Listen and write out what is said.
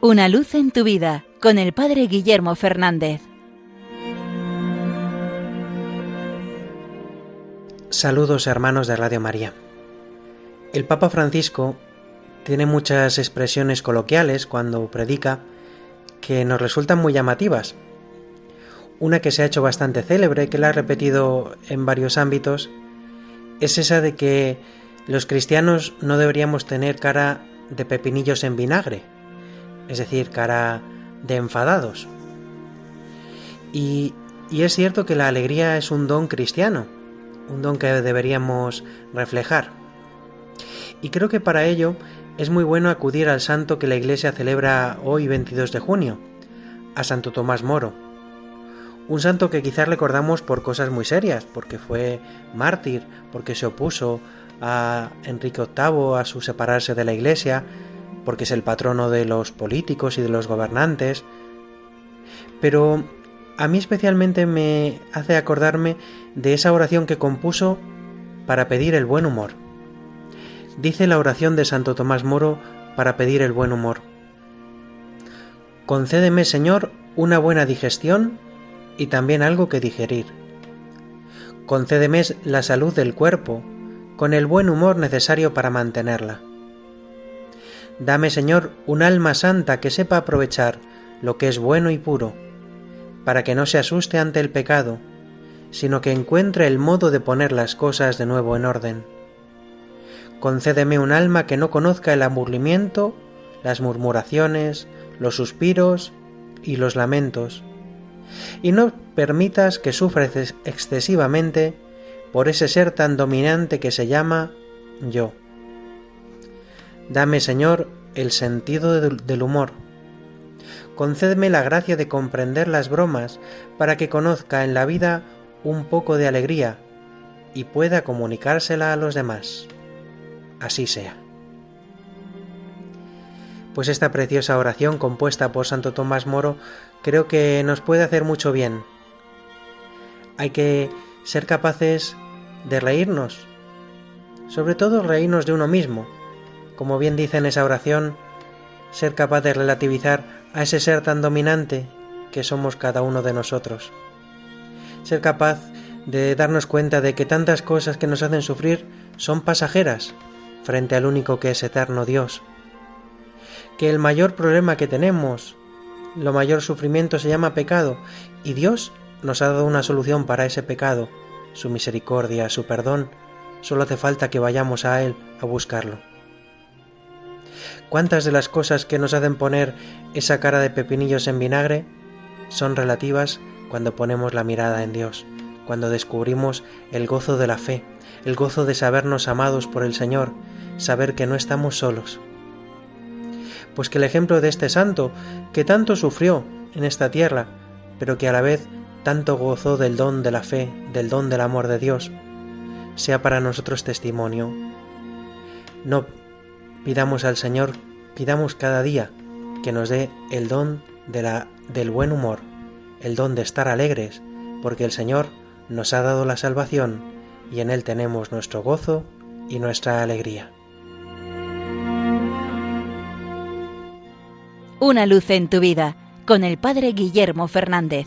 Una luz en tu vida con el Padre Guillermo Fernández. Saludos hermanos de Radio María. El Papa Francisco tiene muchas expresiones coloquiales cuando predica que nos resultan muy llamativas. Una que se ha hecho bastante célebre, que la ha repetido en varios ámbitos, es esa de que los cristianos no deberíamos tener cara de pepinillos en vinagre, es decir, cara de enfadados. Y, y es cierto que la alegría es un don cristiano, un don que deberíamos reflejar. Y creo que para ello es muy bueno acudir al santo que la Iglesia celebra hoy 22 de junio, a Santo Tomás Moro. Un santo que quizás recordamos por cosas muy serias, porque fue mártir, porque se opuso a Enrique VIII a su separarse de la Iglesia, porque es el patrono de los políticos y de los gobernantes. Pero a mí especialmente me hace acordarme de esa oración que compuso para pedir el buen humor. Dice la oración de Santo Tomás Moro para pedir el buen humor. Concédeme, Señor, una buena digestión y también algo que digerir. Concédeme la salud del cuerpo, con el buen humor necesario para mantenerla. Dame, Señor, un alma santa que sepa aprovechar lo que es bueno y puro, para que no se asuste ante el pecado, sino que encuentre el modo de poner las cosas de nuevo en orden. Concédeme un alma que no conozca el aburrimiento, las murmuraciones, los suspiros y los lamentos, y no permitas que sufra excesivamente por ese ser tan dominante que se llama yo. Dame, Señor, el sentido del humor. Concédeme la gracia de comprender las bromas para que conozca en la vida un poco de alegría y pueda comunicársela a los demás. Así sea. Pues esta preciosa oración compuesta por Santo Tomás Moro creo que nos puede hacer mucho bien. Hay que ser capaces de reírnos, sobre todo reírnos de uno mismo, como bien dice en esa oración, ser capaz de relativizar a ese ser tan dominante que somos cada uno de nosotros. Ser capaz de darnos cuenta de que tantas cosas que nos hacen sufrir son pasajeras frente al único que es eterno Dios. Que el mayor problema que tenemos, lo mayor sufrimiento se llama pecado y Dios nos ha dado una solución para ese pecado, su misericordia, su perdón, solo hace falta que vayamos a Él a buscarlo. ¿Cuántas de las cosas que nos hacen poner esa cara de pepinillos en vinagre son relativas cuando ponemos la mirada en Dios, cuando descubrimos el gozo de la fe, el gozo de sabernos amados por el Señor, saber que no estamos solos? Pues que el ejemplo de este santo, que tanto sufrió en esta tierra, pero que a la vez tanto gozó del don de la fe, del don del amor de Dios, sea para nosotros testimonio. No pidamos al Señor, pidamos cada día que nos dé el don de la, del buen humor, el don de estar alegres, porque el Señor nos ha dado la salvación y en Él tenemos nuestro gozo y nuestra alegría. Una luz en tu vida con el Padre Guillermo Fernández.